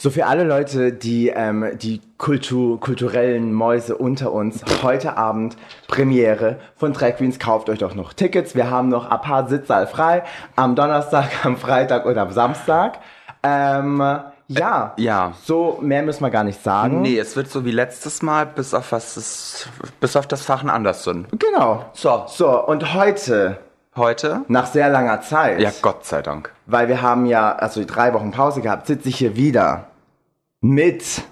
So für alle Leute, die ähm, die Kultur, kulturellen Mäuse unter uns, heute Abend Premiere von Drag Queens, kauft euch doch noch Tickets. Wir haben noch ein paar Sitzsaal frei am Donnerstag, am Freitag und am Samstag. Ähm, ja, ja. so mehr müssen wir gar nicht sagen. Nee, es wird so wie letztes Mal, bis auf was es, bis auf das Fachen anders sind. Genau. So. So, und heute, Heute? nach sehr langer Zeit, Ja, Gott sei Dank. weil wir haben ja also drei Wochen Pause gehabt, sitze ich hier wieder mit?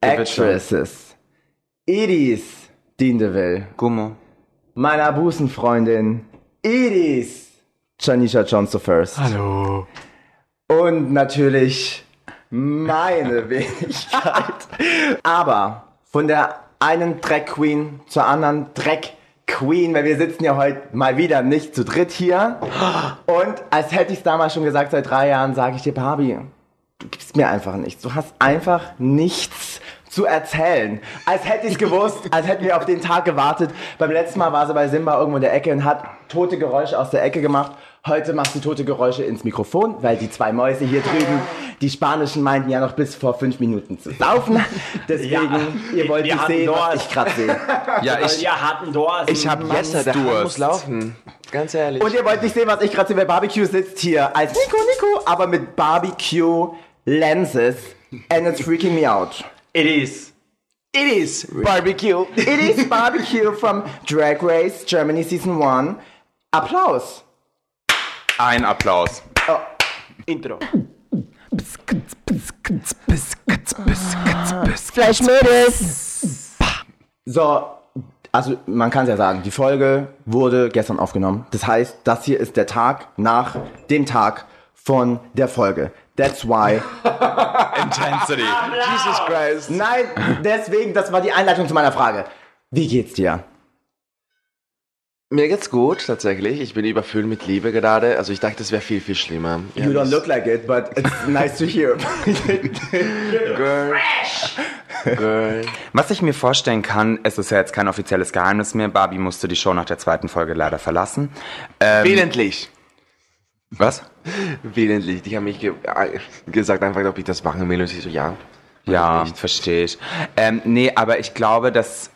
Actresses. Edis Dindeville, Gummo. meiner Busenfreundin Edis Janisha Johnson First. Hallo. Und natürlich meine Wenigkeit. Aber von der einen Drag Queen zur anderen Drag Queen, weil wir sitzen ja heute mal wieder nicht zu dritt hier. Und als hätte ich es damals schon gesagt, seit drei Jahren sage ich dir, Barbie, du gibst mir einfach nichts. Du hast einfach nichts zu erzählen. Als hätte ich es gewusst, als hätten wir auf den Tag gewartet. Beim letzten Mal war sie bei Simba irgendwo in der Ecke und hat tote Geräusche aus der Ecke gemacht. Heute macht sie tote Geräusche ins Mikrofon, weil die zwei Mäuse hier drüben, die Spanischen meinten ja noch bis vor fünf Minuten zu saufen. Deswegen, Ja, ihr wollt nicht sehen, was Durst. ich gerade sehe. Ja, ich, Wir hatten Durst. ich habe jetzt der Hahn muss Durst. laufen. Ganz ehrlich. Und ihr wollt nicht sehen, was ich gerade sehe, weil Barbecue sitzt hier als Nico Nico, aber mit Barbecue Lenses. And it's freaking me out. It is. it is barbecue. It is Barbecue from Drag Race Germany Season 1. Applaus. Ein Applaus. Intro. Fleischmödes. So, also man kann es ja sagen, die Folge wurde gestern aufgenommen. Das heißt, das hier ist der Tag nach dem Tag von der Folge. That's why. Intensity. Jesus Christ. Nein, deswegen, das war die Einleitung zu meiner Frage. Wie geht's dir? Mir geht's gut, tatsächlich. Ich bin überfüllt mit Liebe gerade. Also ich dachte, es wäre viel, viel schlimmer. You don't look like it, but it's nice to hear. Girl. Girl. Was ich mir vorstellen kann, es ist ja jetzt kein offizielles Geheimnis mehr, Barbie musste die Show nach der zweiten Folge leider verlassen. Ähm, Willentlich. was? Willentlich. Die haben mich ge äh, gesagt, einfach, ob ich das machen will. Und ich so, ja. Ja, verstehe ich. Ähm, nee, aber ich glaube, dass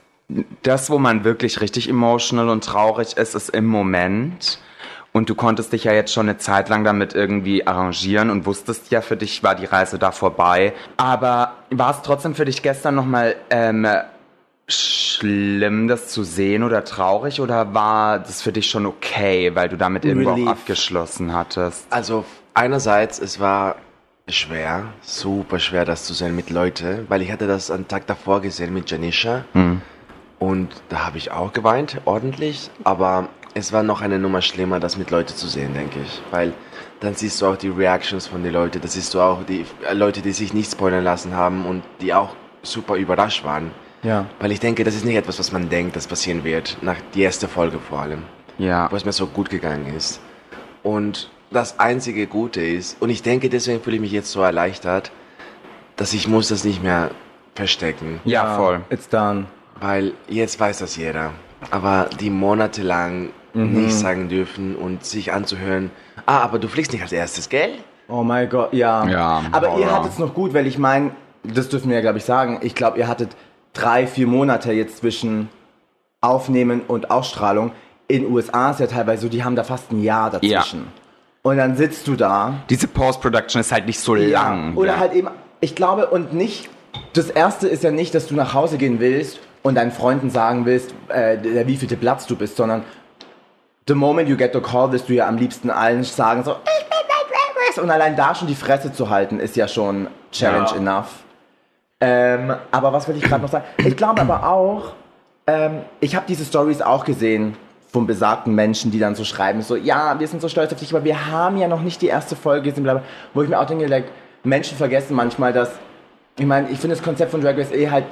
das, wo man wirklich richtig emotional und traurig ist, ist im Moment. Und du konntest dich ja jetzt schon eine Zeit lang damit irgendwie arrangieren und wusstest ja, für dich war die Reise da vorbei. Aber war es trotzdem für dich gestern nochmal ähm, schlimm, das zu sehen oder traurig? Oder war das für dich schon okay, weil du damit irgendwo auch abgeschlossen hattest? Also einerseits, es war schwer, super schwer, das zu sehen mit Leuten, weil ich hatte das am Tag davor gesehen mit Janisha und da habe ich auch geweint, ordentlich, aber es war noch eine Nummer schlimmer, das mit Leuten zu sehen, denke ich, weil dann siehst du auch die Reactions von den Leuten, das siehst du auch die äh, Leute, die sich nicht spoilern lassen haben und die auch super überrascht waren. ja. Weil ich denke, das ist nicht etwas, was man denkt, das passieren wird, nach die erste Folge vor allem Ja. wo es mir so gut gegangen ist. Und das einzige Gute ist, und ich denke, deswegen fühle ich mich jetzt so erleichtert, dass ich muss das nicht mehr verstecken. Ja, voll. It's done. Weil jetzt weiß das jeder. Aber die monatelang nicht sagen dürfen und sich anzuhören, ah, aber du fliegst nicht als erstes, gell? Oh mein Gott, ja. Ja, Aber ihr Horror. hattet es noch gut, weil ich meine, das dürfen wir ja, glaube ich, sagen. Ich glaube, ihr hattet drei, vier Monate jetzt zwischen Aufnehmen und Ausstrahlung. In USA ist ja teilweise so, die haben da fast ein Jahr dazwischen. Und dann sitzt du da. Diese Post-Production ist halt nicht so lang. Oder ja. halt eben, ich glaube, und nicht, das erste ist ja nicht, dass du nach Hause gehen willst und deinen Freunden sagen willst, äh, der wievielte Platz du bist, sondern the moment you get the call, wirst du ja am liebsten allen sagen, so, ich bin Drag Race. Und allein da schon die Fresse zu halten, ist ja schon Challenge Ja. enough. Ähm, aber was will ich gerade noch sagen? Ich glaube aber auch, ähm, ich habe diese Stories auch gesehen von besagten Menschen, die dann so schreiben, so, ja, wir sind so stolz auf dich, aber wir haben ja noch nicht die erste Folge gesehen, bla, bla. wo ich mir auch denke, like, Menschen vergessen manchmal, dass, ich meine, ich finde das Konzept von Drag Race eh halt,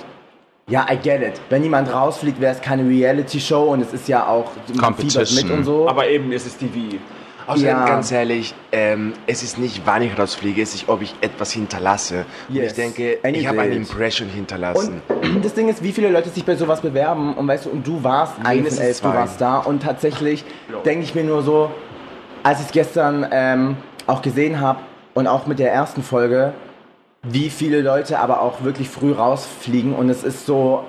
ja, I get it. Wenn jemand rausfliegt, wäre es keine Reality-Show und es ist ja auch Competition. mit und so. Aber eben, es ist TV. Außerdem, Ja. ganz ehrlich, ähm, es ist nicht, wann ich rausfliege, es ist, ob ich etwas hinterlasse. Und Yes. ich denke, And you ich habe eine. Impression hinterlassen. Und das Ding ist, wie viele Leute sich bei sowas bewerben und weißt du, und du warst eine von Mindestens elf, du warst da und tatsächlich denke ich mir nur so, als ich es gestern ähm, auch gesehen habe und auch mit der ersten Folge, wie viele Leute aber auch wirklich früh rausfliegen und es ist so,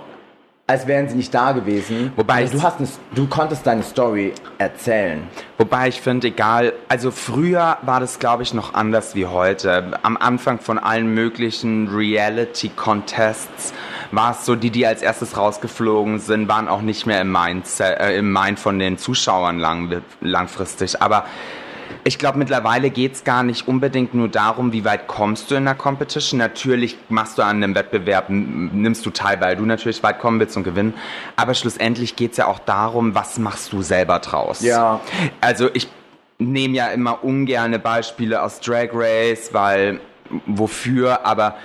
als wären sie nicht da gewesen. Wobei also du hast eine, du konntest deine Story erzählen. Wobei ich finde, egal, also früher war das, glaube ich, noch anders wie heute. Am Anfang von allen möglichen Reality-Contests war es so, die, die als erstes rausgeflogen sind, waren auch nicht mehr im, Mindset, äh, im Mind von den Zuschauern lang, langfristig. Aber ich glaube, mittlerweile geht's gar nicht unbedingt nur darum, wie weit kommst du in der Competition. Natürlich machst du an einem Wettbewerb, nimmst du teil, weil du natürlich weit kommen willst und gewinnen. Aber schlussendlich geht's ja auch darum, was machst du selber draus. Ja. Also ich nehme ja immer ungerne Beispiele aus Drag Race, weil wofür, aber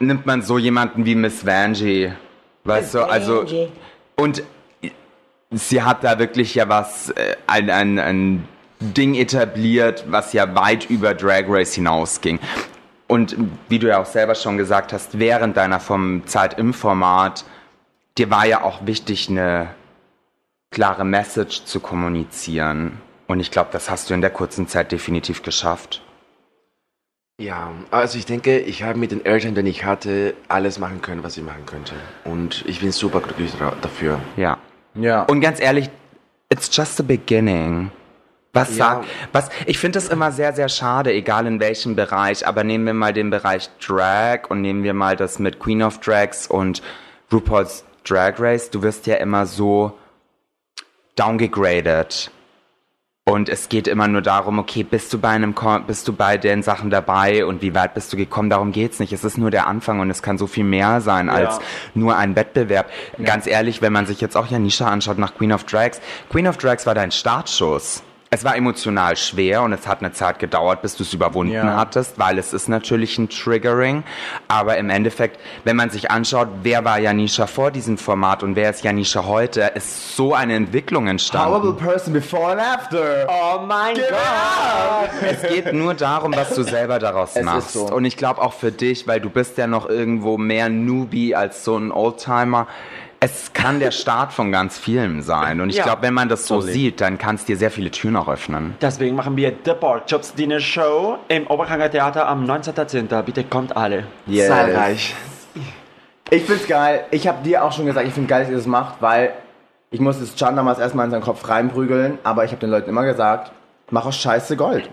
nimmt man so jemanden wie Miss Vanjie, weißt du, also und sie hat da wirklich ja was, äh, ein, ein, ein Ding etabliert, was ja weit über Drag Race hinausging. Und wie du ja auch selber schon gesagt hast, während deiner vom Zeit im Format, dir war ja auch wichtig, eine klare Message zu kommunizieren. Und ich glaube, das hast du in der kurzen Zeit definitiv geschafft. Ja, also ich denke, ich habe mit den Eltern, die ich hatte, alles machen können, was ich machen könnte. Und ich bin super glücklich dafür. Ja. Ja. Und ganz ehrlich, it's just the beginning. Was Ja. sagt, was, ich finde das immer sehr, sehr schade, egal in welchem Bereich, aber nehmen wir mal den Bereich Drag und nehmen wir mal das mit Queen of Drags und RuPaul's Drag Race. Du wirst ja immer so downgegradet. Und es geht immer nur darum, okay, bist du bei einem, bist du bei den Sachen dabei und wie weit bist du gekommen? Darum geht's nicht. Es ist nur der Anfang und es kann so viel mehr sein als nur ein Wettbewerb. Ganz ehrlich, wenn man sich jetzt auch Janisha anschaut nach Queen of Drags. Queen of Drags war dein Startschuss. Es war emotional schwer und es hat eine Zeit gedauert, bis du es überwunden Ja. hattest, weil es ist natürlich ein Triggering. Aber im Endeffekt, wenn man sich anschaut, wer war Janisha vor diesem Format und wer ist Janisha heute, ist so eine Entwicklung entstanden. Horrible person before and after. Oh mein Gott! Es geht nur darum, was du selber daraus Es machst. ist so. Und ich glaube auch für dich, weil du bist ja noch irgendwo mehr Newbie als so ein Oldtimer. Es kann der Start von ganz vielem sein. Und ich Ja, glaube, wenn man das so totally. sieht, dann kann es dir sehr viele Türen auch öffnen. Deswegen machen wir The Pork Chops Dinner Show im Oberkanger Theater am 19.10. Bitte kommt alle. Yes. Zahlreich. Ich find's geil. Ich habe dir auch schon gesagt, ich finde geil, dass ihr das macht, weil ich musste es Can damals erstmal in seinen Kopf reinprügeln, aber ich habe den Leuten immer gesagt, mach aus Scheiße Gold.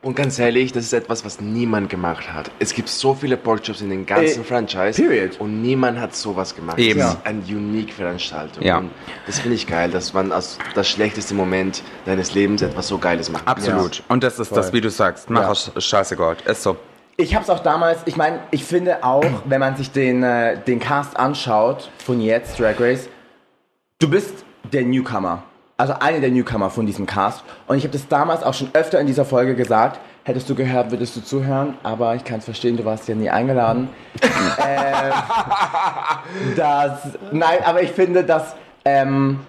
Und ganz ehrlich, das ist etwas, was niemand gemacht hat. Es gibt so viele Porkchops in den ganzen Äh, Franchise. period. Und niemand hat sowas gemacht. Eben. Das ist eine unique Veranstaltung. Ja. Und das finde ich geil, dass man aus das schlechteste Moment deines Lebens etwas so Geiles macht. Absolut. Und das ist das, Voll. wie du sagst. Mach Ja. aus Scheiße Gold. Ist so. Ich hab's auch damals, ich meine, ich finde auch, wenn man sich den, äh, den Cast anschaut von jetzt, Drag Race, du bist der Newcomer. Also eine der Newcomer von diesem Cast. Und ich habe das damals auch schon öfter in dieser Folge gesagt. Hättest du gehört, würdest du zuhören. Aber ich kann es verstehen, du warst ja nie eingeladen. ähm, das, nein, aber ich finde, dass ähm,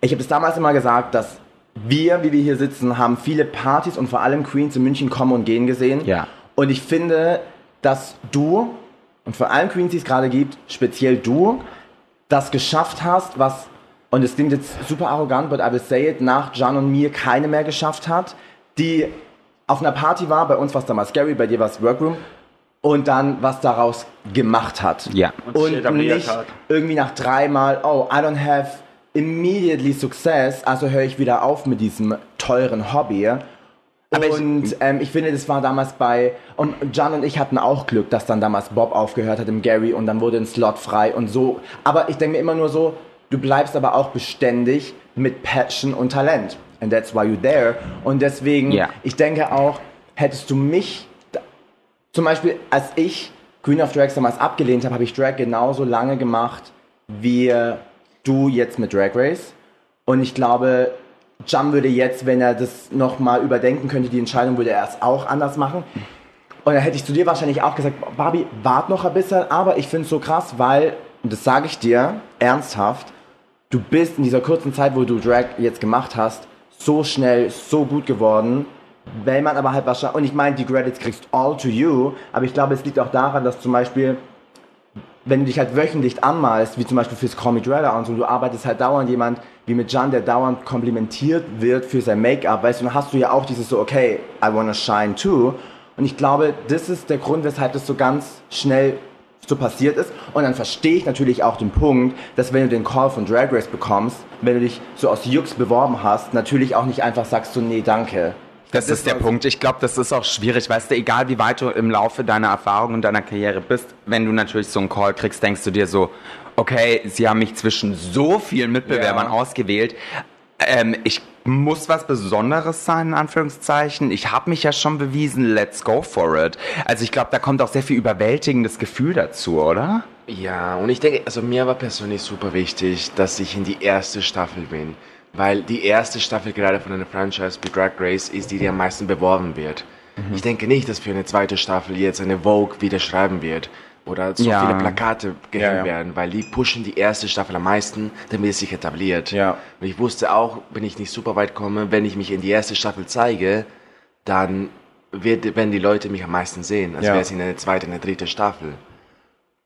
ich habe es damals immer gesagt, dass wir, wie wir hier sitzen, haben viele Partys und vor allem Queens in München kommen und gehen gesehen. Ja. Und ich finde, dass du und vor allem Queens, die es gerade gibt, speziell du, das geschafft hast, was, und es klingt jetzt super arrogant, but I will say it, nach Jan und mir keine mehr geschafft hat, die auf einer Party war, bei uns war es damals Scary, bei dir war es Workroom, und dann was daraus gemacht hat. Ja. Und Und nicht hat. irgendwie nach dreimal, oh, I don't have immediately success, also höre ich wieder auf mit diesem teuren Hobby. Aber ich- und ähm, ich finde, das war damals bei, und John und ich hatten auch Glück, dass dann damals Bob aufgehört hat im Gary und dann wurde ein Slot frei und so. Aber ich denke mir immer nur so, du bleibst aber auch beständig mit Passion und Talent. And that's why you're there. Und deswegen, Ja. ich denke auch, hättest du mich zum Beispiel, als ich Queen of Drags damals abgelehnt habe, habe ich Drag genauso lange gemacht wie du jetzt mit Drag Race. Und ich glaube, Jam würde jetzt, wenn er das nochmal überdenken könnte, die Entscheidung, würde er es auch anders machen. Und dann hätte ich zu dir wahrscheinlich auch gesagt, Barbie, wart noch ein bisschen, aber ich finde es so krass, weil, und das sage ich dir ernsthaft, du bist in dieser kurzen Zeit, wo du Drag jetzt gemacht hast, so schnell, so gut geworden. Wenn man aber halt wahrscheinlich, und ich meine, die Credits kriegst all to you, aber ich glaube, es liegt auch daran, dass zum Beispiel, wenn du dich halt wöchentlich anmalst, wie zum Beispiel fürs Comic Drella und so, du arbeitest halt dauernd jemand wie mit Jan, der dauernd komplimentiert wird für sein Make-up, weißt du, dann hast du ja auch dieses so, okay, I wanna shine too. Und ich glaube, das ist der Grund, weshalb das so ganz schnell so passiert ist. Und dann verstehe ich natürlich auch den Punkt, dass wenn du den Call von Drag Race bekommst, wenn du dich so aus Jux beworben hast, natürlich auch nicht einfach sagst so, nee, danke. Das, Das ist der Punkt. Ich glaube, das ist auch schwierig. Weißt du, egal wie weit du im Laufe deiner Erfahrung und deiner Karriere bist, wenn du natürlich so einen Call kriegst, denkst du dir so, okay, sie haben mich zwischen so vielen Mitbewerbern Ja. ausgewählt. Ähm, ich muss was Besonderes sein, in Anführungszeichen. Ich habe mich ja schon bewiesen, let's go for it. Also ich glaube, da kommt auch sehr viel überwältigendes Gefühl dazu, oder? Ja, und ich denke, also mir war persönlich super wichtig, dass ich in die erste Staffel bin. Weil die erste Staffel gerade von einer Franchise wie Drag Race ist die, die am meisten beworben wird. Ich denke nicht, dass für eine zweite Staffel jetzt eine Vogue wieder schreiben wird. Oder so Ja. viele Plakate gehängt Ja, ja. werden, weil die pushen die erste Staffel am meisten, damit es sich etabliert. Ja. Und ich wusste auch, wenn ich nicht super weit komme, wenn ich mich in die erste Staffel zeige, dann wird, werden die Leute mich am meisten sehen, als Ja. wäre es in eine zweite, eine dritte Staffel.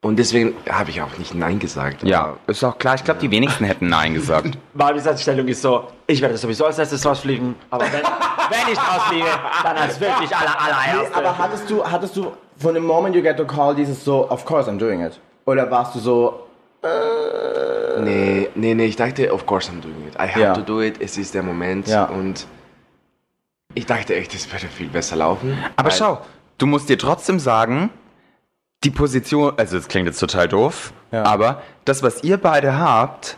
Und deswegen habe ich auch nicht Nein gesagt. Ja, ist auch klar. Ich glaube, die wenigsten hätten Nein gesagt. Barbys Einstellung ist so, ich werde sowieso als erstes rausfliegen, aber wenn, wenn ich rausfliege, dann als wirklich aller, allererste. Aber hattest du, hattest du von dem Moment you get the call dieses so, of course I'm doing it? Oder warst du so, Nee, nee, nee, ich dachte, of course I'm doing it. I have Ja. to do it, es ist der Moment. Ja. Und ich dachte echt, es würde viel besser laufen. Aber schau, du musst dir trotzdem sagen, die Position, also es klingt jetzt total doof, Ja. aber das, was ihr beide habt,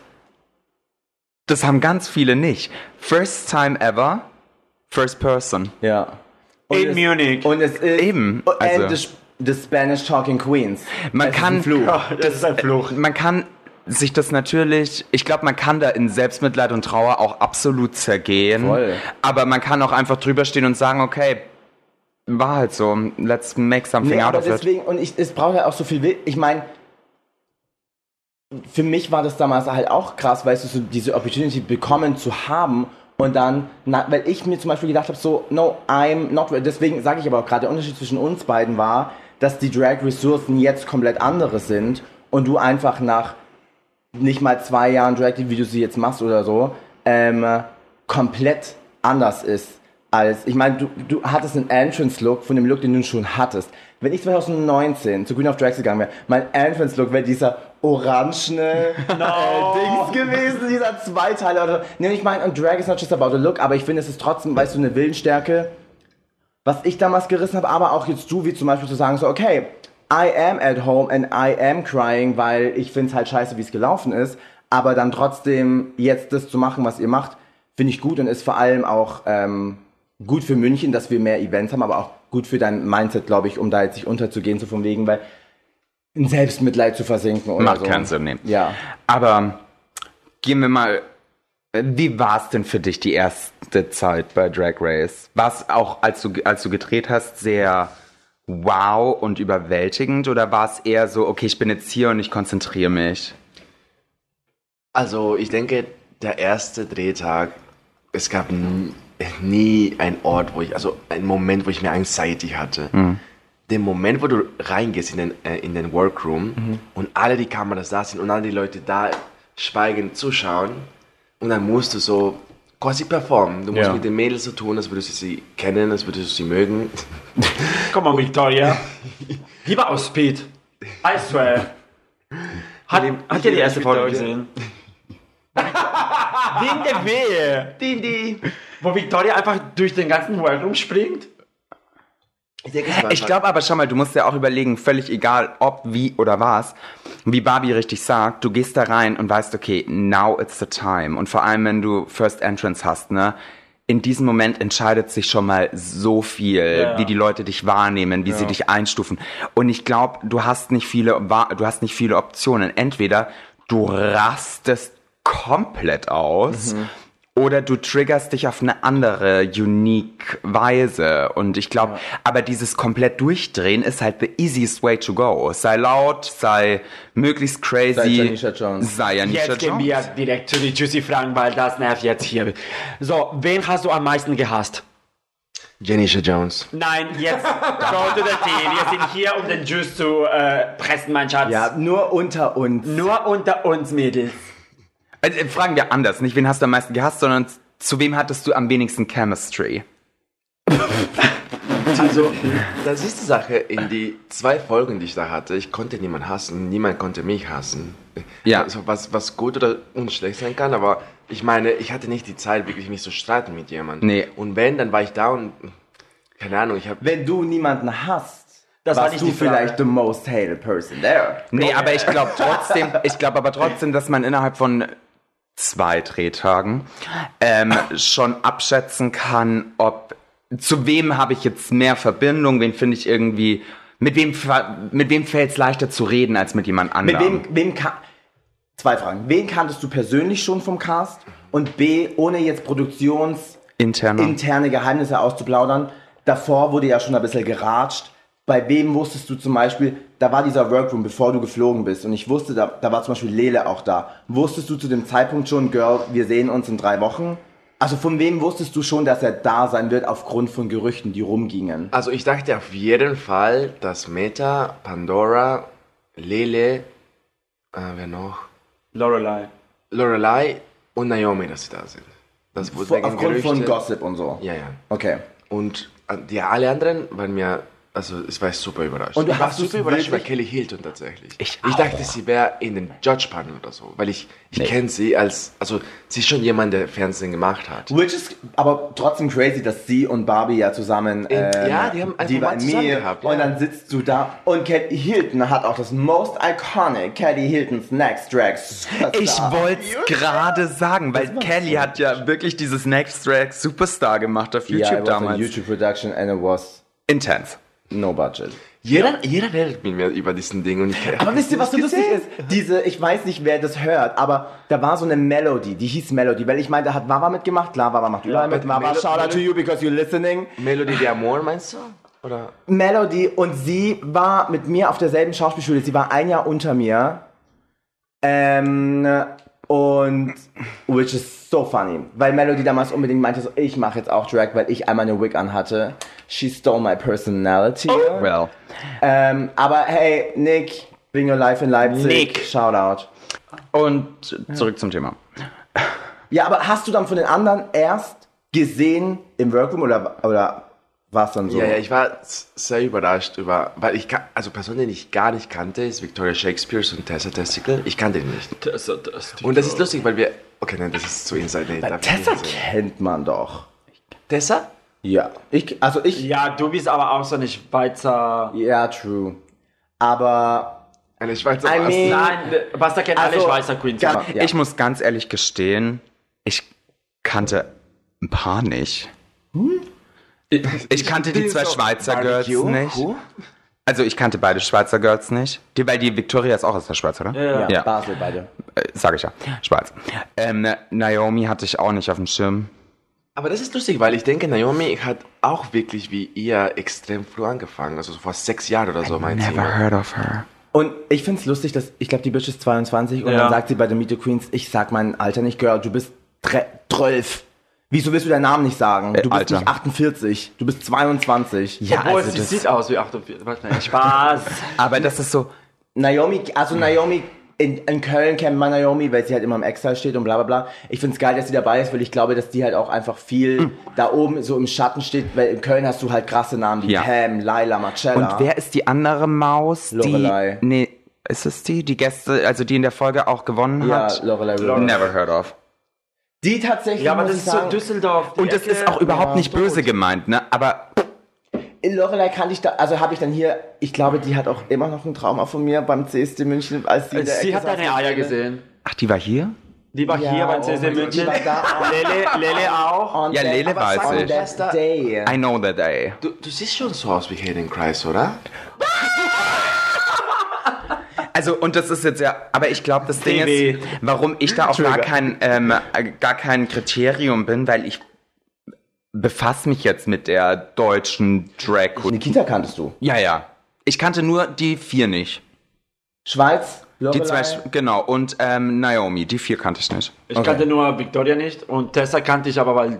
das haben ganz viele nicht. First time ever, first person. ja. Und In es, Munich. Und es ist, Eben, and also- the, Spanish talking queens. Man ist kann, ein Fluch. das ist ein Fluch. man kann sich das natürlich, ich glaube, man kann da in Selbstmitleid und Trauer auch absolut zergehen. Voll. Aber man kann auch einfach drüber stehen und sagen, okay, war halt so, let's make something Nee, out of it. deswegen, und ich, es braucht ja auch so viel Will. Ich meine, für mich war das damals halt auch krass, weißt du, so diese Opportunity bekommen zu haben und dann, na, weil ich mir zum Beispiel gedacht habe, so, no, I'm not, deswegen sage ich aber auch gerade, der Unterschied zwischen uns beiden war, dass die Drag-Ressourcen jetzt komplett andere sind und du einfach nach nicht mal zwei Jahren Drag, wie du sie jetzt machst oder so, ähm, komplett anders ist als, ich meine, du, du hattest einen Entrance-Look von dem Look, den du schon hattest. Wenn ich 2019 zu Queen of Drags gegangen wäre, mein Entrance-Look wäre dieser orangene äh, Dings gewesen, dieser Zweiteiler. Oder, nee, ich meine, und Drag is not just about a look, aber ich finde, es ist trotzdem, weißt du, eine Willensstärke, was ich damals gerissen habe, aber auch jetzt du, wie zum Beispiel zu sagen, so, okay, I am at home and I am crying, weil ich finde es halt scheiße, wie es gelaufen ist, aber dann trotzdem jetzt das zu machen, was ihr macht, finde ich gut und ist vor allem auch ähm, gut für München, dass wir mehr Events haben, aber auch gut für dein Mindset, glaube ich, um da jetzt nicht unterzugehen, so von wegen, weil in Selbstmitleid zu versinken oder Macht so. keinen Sinn, nee. Ja. Aber gehen wir mal. Wie war es denn für dich die erste Zeit bei Drag Race? War es auch, als du, als du gedreht hast, sehr wow und überwältigend oder war es eher so, okay, ich bin jetzt hier und ich konzentriere mich? Also ich denke, der erste Drehtag, es gab nie einen Ort, wo ich, also einen Moment, wo ich mir Anxiety hatte. Den Moment, wo du reingehst in den, äh, in den Workroom und alle die Kameras da sind und alle die Leute da schweigend zuschauen und dann musst du so quasi performen. Du musst Ja. mit den Mädels so tun, als würdest du sie kennen, als würdest du sie mögen. Komm mal, Victoria. Lieber aus Speed. I swear. Hat, hat ihr die erste Folge gesehen? Wegen der Wehe. Die. Wo Victoria einfach durch den ganzen Workroom springt? Ich glaube aber schon mal, du musst ja auch überlegen, völlig egal, ob, wie oder was, wie Barbie richtig sagt, du gehst da rein und weißt, okay, now it's the time. Und vor allem, wenn du First Entrance hast, ne, in diesem Moment entscheidet sich schon mal so viel, Ja. wie die Leute dich wahrnehmen, wie sie dich einstufen. Und ich glaube, du hast nicht viele, du hast nicht viele Optionen. Entweder du rastest komplett aus. Oder du triggerst dich auf eine andere, unique Weise. Und ich glaube, aber dieses komplett durchdrehen ist halt the easiest way to go. Sei laut, sei möglichst crazy. Sei Janisha Jones. Sei Janisha Jetzt gehen wir Jones. direkt zu den Juicy Fragen, weil das nervt jetzt hier. So, wen hast du am meisten gehasst? Janisha Jones. Nein, jetzt go to the tea. Wir sind hier, um den Juice zu äh, pressen, mein Schatz. Ja, nur unter uns. Nur unter uns Mädels. Also, äh, fragen wir anders. Nicht, wen hast du am meisten gehasst, sondern zu wem hattest du am wenigsten Chemistry? Also, das ist die Sache, in die zwei Folgen, die ich da hatte, ich konnte niemanden hassen, niemand konnte mich hassen. Ja. Also, was, was gut oder unschlecht sein kann, aber ich meine, ich hatte nicht die Zeit, wirklich mich zu streiten mit jemandem. Nee. Und wenn, dann war ich da und, keine Ahnung, ich habe Wenn du niemanden hast, Das war warst nicht du vielleicht the most hated person there. Nee, aber ich glaube trotzdem, ich glaube aber trotzdem, dass man innerhalb von zwei Drehtagen ähm, schon abschätzen kann, ob zu wem habe ich jetzt mehr Verbindung, wen finde ich irgendwie, mit wem mit wem fällt es leichter zu reden als mit jemand Mit anderem. wem, wem ka Zwei Fragen. Wen kanntest du persönlich schon vom Cast? Und B, ohne jetzt produktionsinterne Interner. Geheimnisse auszuplaudern, davor wurde ja schon ein bisschen geratscht. Bei wem wusstest du zum Beispiel, da war dieser Workroom, bevor du geflogen bist, und ich wusste, da, da war zum Beispiel Lele auch da. Wusstest du zu dem Zeitpunkt schon, Girl, wir sehen uns in drei Wochen? Also von wem wusstest du schon, dass er da sein wird, aufgrund von Gerüchten, die rumgingen? Also ich dachte auf jeden Fall, dass Meta, Pandora, Lele, äh, wer noch? Lorelei. Lorelei und Naomi, dass sie da sind. Das wurde Vor- aufgrund von Gerüchte- Gossip und so. Ja, ja. Okay. Und äh, die alle anderen waren mir, also es war super überrascht. Und du ich war super überrascht über Kelly Hilton tatsächlich. Ich ich dachte, sie wäre in den Judge-Panel oder so, weil ich, ich Nee. kenne sie als, also sie ist schon jemand, der Fernsehen gemacht hat. Which is aber trotzdem crazy, dass sie und Barbie ja zusammen. In- ähm, ja, die haben ein die Format zusammen mir gehabt, ja. Und dann sitzt du da und Kelly Hilton hat auch das most iconic Kelly Hilton's Next Drag. Superstar. Ich wollte es gerade sagen, weil Kelly hat ja wirklich dieses Next Track Superstar gemacht auf YouTube yeah, it was a damals. YouTube production and it was Intense. No budget. Jeder, jeder redet mit mir über diesen Ding und ich Aber wisst ihr, was so lustig ist? Diese, ich weiß nicht, wer das hört, aber da war so eine Melody, die hieß Melody, weil ich meine, da hat Wawa mitgemacht, klar, Wawa macht überall mit, Wawa, Melo- shout out to you because you're listening. Melody de Amor meinst du? Oder? Melody und sie war mit mir auf derselben Schauspielschule. Sie war ein Jahr unter mir. Ähm, und which is so funny, weil Melody damals unbedingt meinte, so, ich mache jetzt auch Drag, weil ich einmal eine Wig anhatte. She stole my personality. Well. Ähm, aber hey, Nick, Bring Your Life in Leipzig. Nick. Shout out. Und zurück zum Thema. Ja, aber hast du dann von den anderen erst gesehen im Workroom oder, oder war es dann so? Ja, ja, ich war sehr überrascht über, weil ich, also Personen, die ich gar nicht kannte, ist Victoria Shakespeare und Tessa Testicle. Ich kannte die nicht. Das, das, Und das ist lustig, weil wir, okay, nein, das ist zu Inside. Nee, Tessa kennt man doch. Tessa? Ja. Ich, also ich, ja, du bist aber auch so eine Schweizer. Ja, true. Aber Eine Schweizer I mean- Nein, Basta kennt alle Also, Schweizer Queens. ganz- Ja. Ich muss ganz ehrlich gestehen, ich kannte ein paar nicht. Ich kannte die zwei Schweizer Girls nicht. Who? Also ich kannte beide Schweizer Girls nicht. Die, weil die Victoria ist auch aus der Schweiz, oder? Ja. ja, Basel beide. Äh, sag ich ja. Schweiz. Ähm, Naomi hatte ich auch nicht auf dem Schirm. Aber das ist lustig, weil ich denke, Naomi hat auch wirklich wie ihr extrem früh angefangen. Also vor sechs Jahren oder so, meint sie. Never heard of her. Und ich find's lustig, dass ich glaube, die Bitch ist 22 und Ja. dann sagt sie bei den Meet the Queens, ich sag mein Alter nicht, Girl, du bist tre- 12. Wieso willst du deinen Namen nicht sagen? Du bist Alter. nicht 48, du bist 22. Ja, Obwohl, also sie das- sieht aus wie 48. Warte, nein, Spaß. Aber das ist so, Naomi, also Naomi, in, in Köln kennt man Naomi, weil sie halt immer im Exile steht und bla bla bla. Ich find's geil, dass sie dabei ist, weil ich glaube, dass die halt auch einfach viel Hm. da oben so im Schatten steht, weil in Köln hast du halt krasse Namen wie Ja. Pam, Laila, Marcella. Und wer ist die andere Maus? Lorelei. Die, nee, ist es die? Die Gäste, also die in der Folge auch gewonnen ja, hat? Lorelei Wilson. Never heard of. Die tatsächlich, Ja, aber das ist so Düsseldorf. Und das ist auch überhaupt Ja, nicht böse gemeint, ne? Aber Lorelei kannte ich da, also habe ich dann hier, ich glaube, die hat auch immer noch ein Trauma von mir beim CSD München, als sie Sie hat deine Eier gesehen. ach, die war hier? Die war Ja, hier beim oh CSD Gott, München. die war da. Lele, Lele auch. On Ja, Lele sag mal, ich. that Day. I know that day. Du, du siehst schon so aus wie Hayden Kreis, oder? Also, und das ist jetzt ja, aber ich glaube, das Ding ist, warum ich da auch gar kein, ähm, äh, gar kein Kriterium bin, weil ich befasse mich jetzt mit der deutschen Drag Queen. Nikita kanntest du. Ja, ja. Ich kannte nur die vier nicht. Schweiz, Die Lorelei. zwei, Sch- genau. Und ähm, Naomi, die vier kannte ich nicht. Ich kannte nur Victoria nicht und Tessa kannte ich aber, weil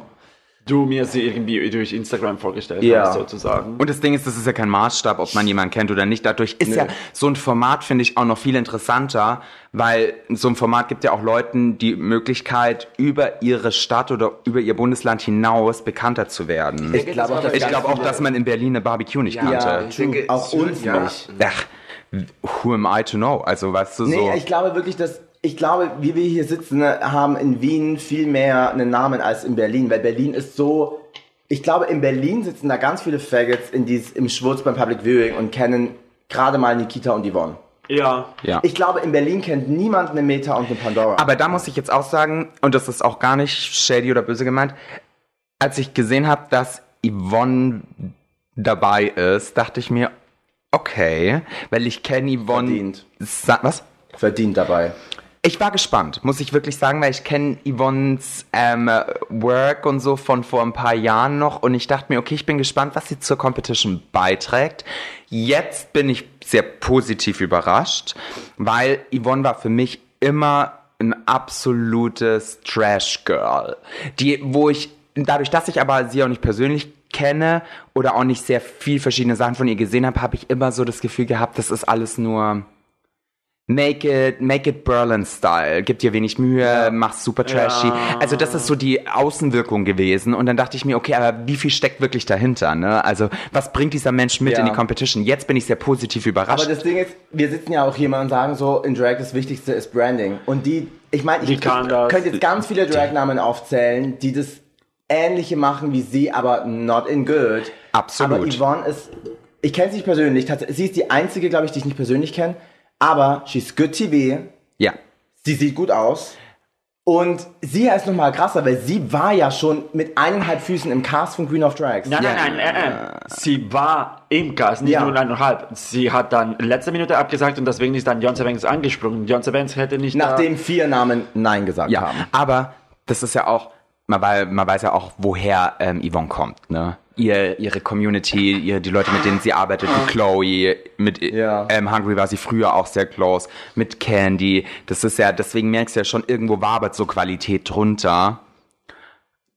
du mir sie irgendwie durch Instagram vorgestellt Ja. hast, sozusagen. Und das Ding ist, das ist ja kein Maßstab, ob man jemanden kennt oder nicht. Dadurch ist ja so ein Format, finde ich, auch noch viel interessanter, weil so ein Format gibt ja auch Leuten die Möglichkeit, über ihre Stadt oder über ihr Bundesland hinaus bekannter zu werden. Ich glaube auch, dass Ich ganz glaube auch, dass man in Berlin eine Barbecue nicht kannte. Ja, Ich true. denke, auch uns ja. nicht. Ach, who am I to know? Also, weißt du, so. Nee, ich glaube wirklich, dass ich glaube, wie wir hier sitzen, ne, haben in Wien viel mehr einen Namen als in Berlin, weil Berlin ist so. Ich glaube, in Berlin sitzen da ganz viele Faggots in dies, im Schwurz beim Public Viewing und kennen gerade mal Nikita und Yvonne. Ja. ja. Ich glaube, in Berlin kennt niemand eine Meta und eine Pandora. Aber da muss ich jetzt auch sagen, und das ist auch gar nicht shady oder böse gemeint, als ich gesehen habe, dass Yvonne dabei ist, dachte ich mir, okay, weil ich kenne Yvonne. Verdient. Sa was? verdient dabei. Ich war gespannt, muss ich wirklich sagen, weil ich kenne Yvonnes ähm, Work und so von vor ein paar Jahren noch und ich dachte mir, okay, ich bin gespannt, was sie zur Competition beiträgt. Jetzt bin ich sehr positiv überrascht, weil Yvonne war für mich immer ein absolutes Trash-Girl. Die, wo ich, dadurch, dass ich aber sie auch nicht persönlich kenne oder auch nicht sehr viel verschiedene Sachen von ihr gesehen habe, habe ich immer so das Gefühl gehabt, das ist alles nur Make it, make it Berlin-Style. Gib dir wenig Mühe, mach's super trashy. Ja. Also das ist so die Außenwirkung gewesen. Und dann dachte ich mir, okay, aber wie viel steckt wirklich dahinter? Ne? Also was bringt dieser Mensch mit Ja. in die Competition? Jetzt bin ich sehr positiv überrascht. Aber das Ding ist, wir sitzen ja auch hier mal und sagen so, in Drag das Wichtigste ist Branding. Und die, ich meine, ich, ich könnte jetzt ganz viele Dragnamen aufzählen, die das Ähnliche machen wie sie, aber not in good. Absolut. Aber Yvonne ist, ich kenne sie nicht persönlich, sie ist die einzige, glaube ich, die ich nicht persönlich kenne, aber she's good TV, ja. sie sieht gut aus. Und sie ist noch mal krasser, weil sie war ja schon mit eineinhalb Füßen im Cast von Queen of Drags. Nein, nein, nein, äh, äh. Sie war im Gas, nicht Ja. nur eineinhalb. Sie hat dann letzte Minute abgesagt und deswegen ist dann Jon Banks angesprungen. Jon Banks hätte nicht Nachdem vier Namen Nein gesagt Ja, haben. aber das ist ja auch, man weiß ja auch, woher ähm, Yvonne kommt, ne? Ihr, ihre Community, ihr, die Leute, mit denen sie arbeitet, wie Chloe, mit Ja. ähm, Hungry war sie früher auch sehr close, mit Candy. Das ist ja, deswegen merkst du ja schon, irgendwo wabert so Qualität drunter.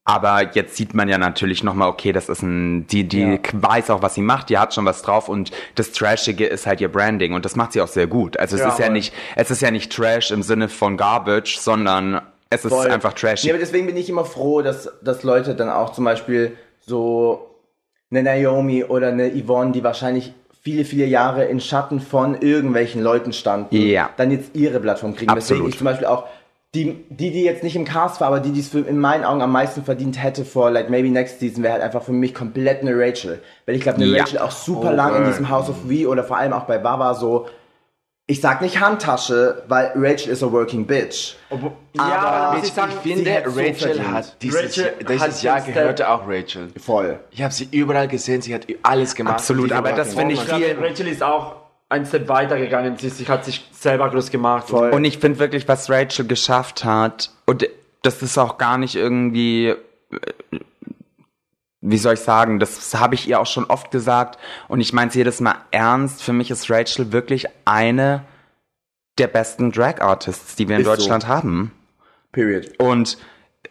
Aber jetzt sieht man ja natürlich nochmal, okay, das ist ein, die, die Ja. weiß auch, was sie macht, die hat schon was drauf und das Trashige ist halt ihr Branding und das macht sie auch sehr gut. Also es Ja, ist ja nicht, es ist ja nicht Trash im Sinne von Garbage, sondern es ist Voll. einfach trashy. Ja, aber deswegen bin ich immer froh, dass, dass Leute dann auch zum Beispiel so eine Naomi oder eine Yvonne, die wahrscheinlich viele, viele Jahre in Schatten von irgendwelchen Leuten standen, Ja. dann jetzt ihre Plattform kriegen. Deswegen Absolut. ich zum Beispiel auch die, die, die jetzt nicht im Cast war, aber die, die es für, in meinen Augen am meisten verdient hätte vor, like, maybe next season, wäre halt einfach für mich komplett eine Rachel. Weil ich glaube, eine Ja. Rachel auch super lang in diesem House of We oder vor allem auch bei Baba so, ich sag nicht Handtasche, weil Rachel ist a working bitch. Obwohl- Aber ja, aber ich ich sagen, sie finde, so Rachel verdient. hat dieses, Rachel dieses hat Jahr gehörte auch Rachel. Voll. Ich habe sie überall gesehen, sie hat alles gemacht. Absolut, aber das finde ich ich viel. Rachel ist auch ein Step weiter gegangen. Sie, sie hat sich selber groß gemacht. Voll. Und ich finde wirklich, was Rachel geschafft hat, und das ist auch gar nicht irgendwie, äh, wie soll ich sagen, das habe ich ihr auch schon oft gesagt und ich meine es jedes Mal ernst. Für mich ist Rachel wirklich eine der besten Drag-Artists, die wir in Ist so. Deutschland haben. Period. Und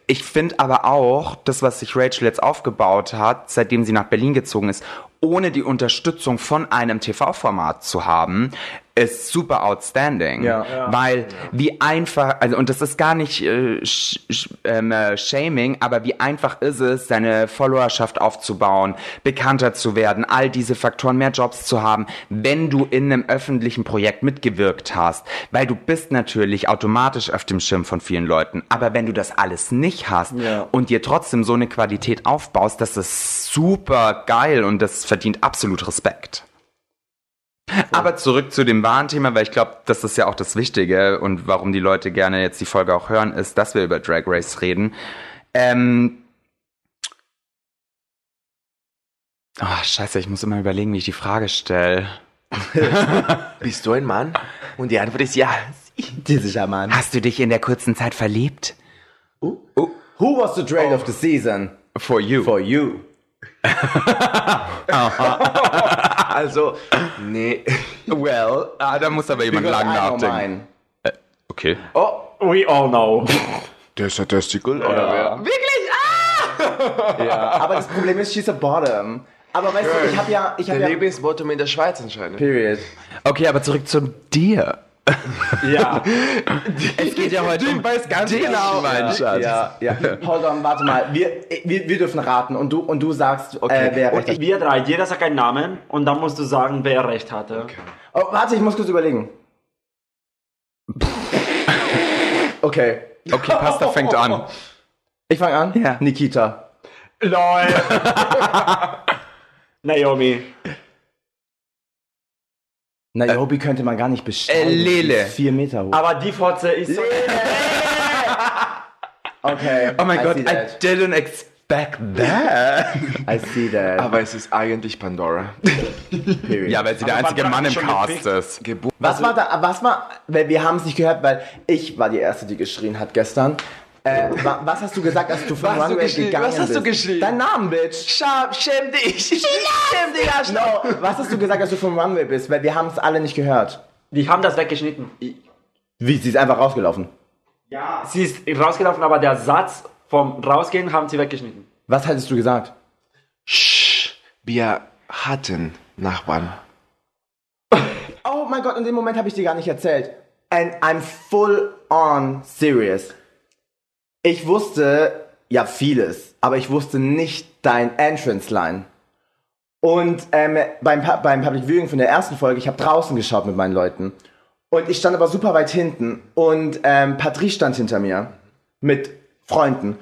ich finde aber auch, das, was sich Rachel jetzt aufgebaut hat, seitdem sie nach Berlin gezogen ist, ohne die Unterstützung von einem TV-Format zu haben, ist super outstanding. Ja. Weil wie einfach, also und das ist gar nicht äh, sch, sch, ähm, äh, Shaming, aber wie einfach ist es, seine Followerschaft aufzubauen, bekannter zu werden, all diese Faktoren, mehr Jobs zu haben, wenn du in einem öffentlichen Projekt mitgewirkt hast. Weil du bist natürlich automatisch auf dem Schirm von vielen Leuten. Aber wenn du das alles nicht hast Ja. und dir trotzdem so eine Qualität aufbaust, das ist super geil und das verdient absolut Respekt. Aber zurück zu dem wahren Thema, weil ich glaube, das ist ja auch das Wichtige und warum die Leute gerne jetzt die Folge auch hören, ist, dass wir über Drag Race reden. Ähm. Ah, scheiße, ich muss immer überlegen, wie ich die Frage stelle. Bist du ein Mann? Und die Antwort ist ja. Dieser Mann. Hast du dich in der kurzen Zeit verliebt? Who was the trade of the season? For you. For you. Also, nee. well, ah, da muss aber jemand lang nachdenken. mine. Okay. We all know. Der ist der Testicle, oder wer? Wirklich? Ah! ja. Aber das Problem ist, she's a bottom. Aber weißt du, ich habe ja, ich habe Der ja, Lieblingsbottom in der Schweiz anscheinend. Period. Okay, aber zurück zu dir. Ja. Es geht ja heute um weißt ganz genau. mein Schatz. Ja, ja. Hold on, warte mal. Wir, wir, wir dürfen raten und du und du sagst, äh, wer recht Und hat. wir drei, jeder sagt einen Namen und dann musst du sagen, wer recht hatte. Oh, warte, ich muss kurz überlegen. Okay. Okay, Pasta fängt an. Ich fange an. Ja. Nikita. LOL. Naomi. Niobe könnte man gar nicht bestellen. Äh, Lele. Vier Meter hoch. Aber die Fotze ist so... Okay. Oh mein Gott, I didn't expect that. I see that. Aber es ist eigentlich Pandora. Period. Ja, weil sie der Aber einzige Mann im Cast gepickt? ist. Gebu Was war da, was war, weil wir haben es nicht gehört, weil ich war die Erste, die geschrien hat gestern. Äh, wa, was hast du gesagt, als du vom Was Runway gegangen Was hast du bist? geschrien? Dein Namen, Bitch. Scham, schäm dich. Schäm dich, No, was hast du gesagt, als du vom Runway bist? Weil wir haben es alle nicht gehört. Die haben das weggeschnitten. Wie, sie ist einfach rausgelaufen. Sie ist rausgelaufen, aber der Satz vom Rausgehen haben sie weggeschnitten. Was hattest du gesagt? Shh. Wir hatten Nachbarn. Oh mein Gott, in dem Moment habe ich dir gar nicht erzählt. And I'm full on serious. Ich wusste ja vieles, aber ich wusste nicht dein Entrance Line. Und ähm, beim, beim Public Viewing von der ersten Folge, ich habe draußen geschaut mit meinen Leuten. Und ich stand aber super weit hinten. Und ähm, Patrice stand hinter mir mit Freunden.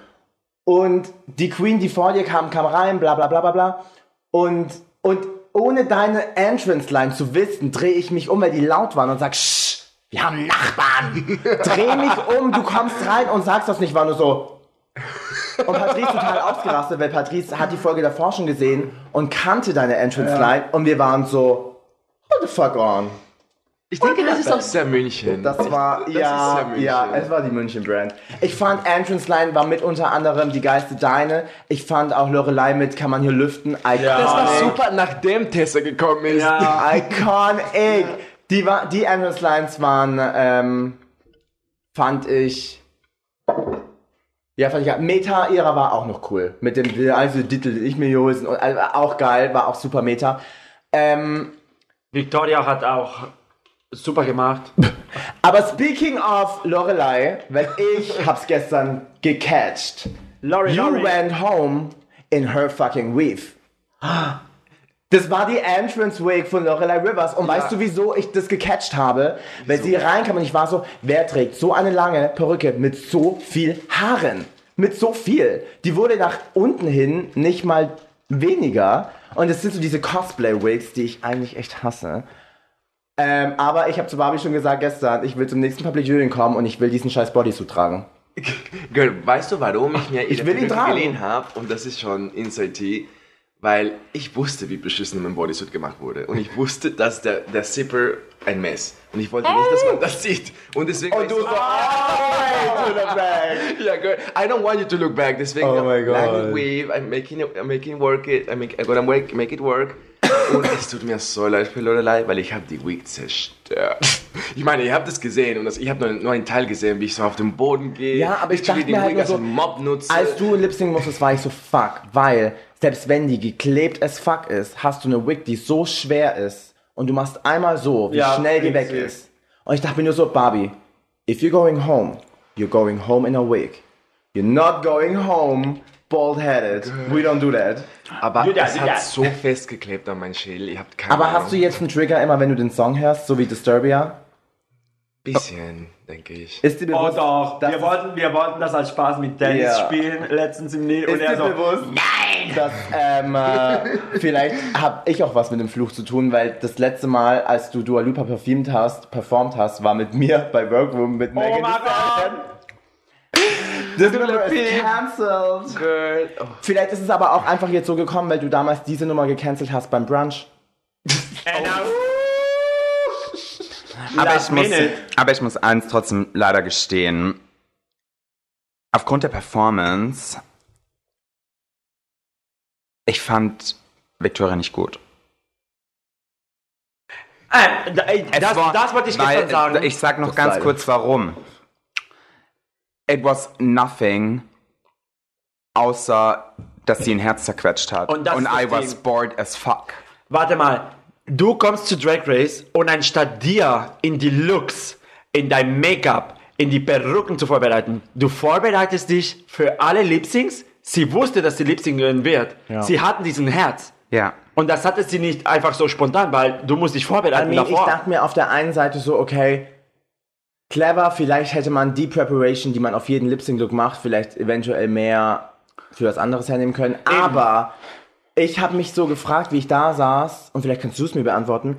Und die Queen, die vor dir kam, kam rein, bla bla bla bla bla. Und, und ohne deine Entrance-Line zu wissen, drehe ich mich um, weil die laut waren und sag, Shh, wir haben Nachbarn. Dreh mich um, du kommst rein und sagst das nicht, war nur so. Und Patrice total ausgerastet, weil Patrice hat die Folge davor schon gesehen und kannte deine Entrance-Line und wir waren so, what the fuck on? Ich denke, das ist auch sehr München. Das war, das ja, ist sehr München. ja, es war die München-Brand. Ich fand Entrance Line war mit unter anderem die geilste Deine. Ich fand auch Lorelei mit Kann man hier lüften. Iconic. Das war super, nachdem Tessa gekommen ist. Ja. Iconic. Die, war, die Entrance Lines waren, ähm, fand ich, ja, fand ich, ja. Meta-Ära war auch noch cool. Mit dem, also, Titel, ich mir Josen, und, also, auch geil, war auch super Meta. Ähm, Victoria hat auch super gemacht. aber speaking of Lorelei, weil ich hab's gestern gecatcht. Lori, You Lori. went home in her fucking weave. Das war die Entrance Wig von Lorelei Rivers. Und weißt du, wieso ich das gecatcht habe? Weil sie reinkam und ich war so, wer trägt so eine lange Perücke mit so viel Haaren? Mit so viel. Die wurde nach unten hin nicht mal weniger. Und es sind so diese Cosplay-Wigs, die ich eigentlich echt hasse. Ähm, aber ich habe zu Barbie schon gesagt gestern, ich will zum nächsten Public Viewing kommen und ich will diesen scheiß Bodysuit tragen. Girl, weißt du, warum ich mir ihre will ihn tragen. geliehen habe? Und das ist schon Inside Tea. Weil ich wusste, wie beschissen mein Bodysuit gemacht wurde. Und ich wusste, dass der, der Zipper ein Mess. Und ich wollte nicht, dass man das sieht. Und deswegen Und ich du so, oh, to the back. Ja, girl. I don't want you to look back. Deswegen, Oh my God. wave, I'm making it, I'm making work it, I'm, make, I'm gonna make, make it work. Und es tut mir so leid für Lorelei, weil ich habe die Wig zerstört. Ich meine, ihr habt es gesehen und das, ich habe nur, nur einen Teil gesehen, wie ich so auf den Boden gehe. Ja, aber ich literally dachte mir halt so, Mob nutze. Als du Lip-Sync musstest, war ich so, fuck, weil selbst wenn die geklebt as fuck ist, hast du eine Wig, die so schwer ist und du machst einmal so, wie Ja, schnell die weg sehe. ist. Und ich dachte mir nur so, Barbie, if you're going home, you're going home in a wig. You're not going home bald-headed. We don't do that. aber Du, ja, es du, hat so festgeklebt an meinen Schädel. Ihr habt keine Aber Ahnung. hast du jetzt einen Trigger immer, wenn du den Song hörst, so wie Disturbia? Bisschen, denke ich. Ist dir Oh bewusst, doch, dass wir wollten, wir wollten das als Spaß mit Dennis Ja. spielen, letztens im. Und Ist er dir so, bewusst, Nein! Dass ähm, äh, vielleicht habe ich auch was mit dem Fluch zu tun, weil das letzte Mal, als du Dua Lipa performt hast, performt hast, war mit mir bei Workroom mit Megan oh mein! Das Nummer ist cancelled. Girl, oh. Vielleicht ist es aber auch einfach jetzt so gekommen, weil du damals diese Nummer gecancelt hast beim Brunch. And now- Aber ich, muss, aber ich muss eins trotzdem leider gestehen. Aufgrund der Performance, ich fand Victoria nicht gut. Äh, ey, Es das, war- das wollte ich weil, gestern sagen. Ich sag noch Das ganz kurz warum. It was nothing außer dass sie ein Herz zerquetscht hat. Und das I was bored as fuck. Warte mal, du kommst zu Drag Race und anstatt dir in die Looks, in dein Make-up, in die Perücken zu vorbereiten, du vorbereitest dich für alle Lip-Syncs. Sie wusste, dass sie Lip-Syngen wird. Sie hatten diesen Herz. Ja. Und das hatte sie nicht einfach so spontan, weil du musst dich I vorbereiten ich davor. dachte mir auf der einen Seite so, okay, clever, vielleicht hätte man die Preparation, die man auf jeden Lip-Sync-Look macht, vielleicht eventuell mehr für was anderes hernehmen können. Aber ich habe mich so gefragt, wie ich da saß, und vielleicht kannst du es mir beantworten,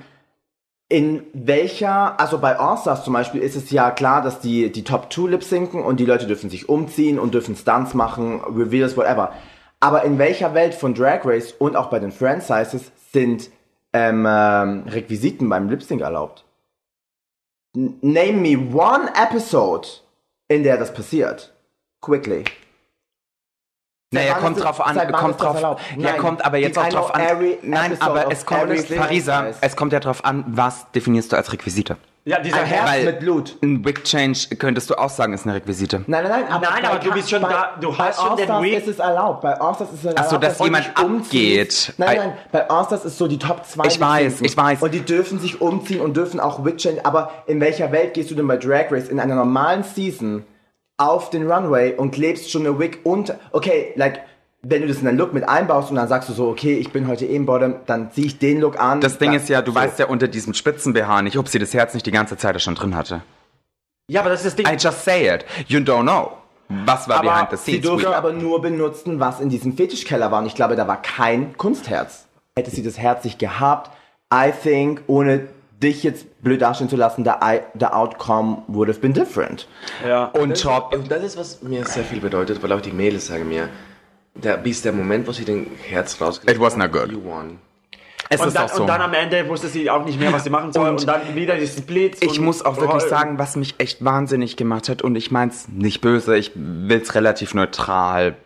in welcher, also bei All-Stars zum Beispiel ist es ja klar, dass die, die Top 2 lip-synken und die Leute dürfen sich umziehen und dürfen Stunts machen, Reveals, whatever. Aber in welcher Welt von Drag Race und auch bei den Franchises sind ähm, ähm, Requisiten beim Lip-Sync erlaubt? N name me one episode, in der das passiert. Quickly. Naja, kommt drauf an, kommt drauf, ja, Nein. kommt aber jetzt auch drauf an. Nein, aber es kommt, franchise. es kommt ja drauf an, was definierst du als Requisite? ja, dieser Ein Herz. Mit Blut. Ein Wig Change könntest du auch sagen, ist eine Requisite. Nein, nein, nein. Aber, Nein, aber du bist schon bei, da- du bei hast schon den Wig- ist es erlaubt. Bei Allstars ist es erlaubt. so, dass du jemand abgeht. Nein, nein, bei Allstars ist so die Top 2. Ich weiß, ich weiß. Und die dürfen sich umziehen und dürfen auch Wig Change. Aber in welcher Welt gehst du denn bei Drag Race in einer normalen Season auf den Runway und klebst schon eine Wig und, okay, like, wenn du das in deinen Look mit einbaust und dann sagst du so, okay, ich bin heute im Bottom, dann ziehe ich den Look an. Das Ding ist ja, du so. weißt ja unter diesem spitzen BH nicht, ob sie das Herz nicht die ganze Zeit schon drin hatte. Ja, aber das ist das Ding. I just say it. You don't know. Was war Aber behind the Sie scenes? durften We- aber nur benutzen, was in diesem Fetischkeller war. Und ich glaube, da war kein Kunstherz. Hätte sie das Herz nicht gehabt, I think, ohne dich jetzt blöd dastehen zu lassen, the, I, the outcome would have been different. ja. Und top. Und das ist, was mir sehr viel bedeutet, weil auch die Mädels sagen mir, der, bis der Moment, wo sie den Herz rausgelegt It was not good. You won. Es Und ist dann, auch so. und dann am Ende wusste sie auch nicht mehr, was sie machen soll. Und, Und dann wieder die Splits. Ich muss auch wirklich Oh, sagen, was mich echt wahnsinnig gemacht hat, und ich mein's nicht böse, ich will's relativ neutral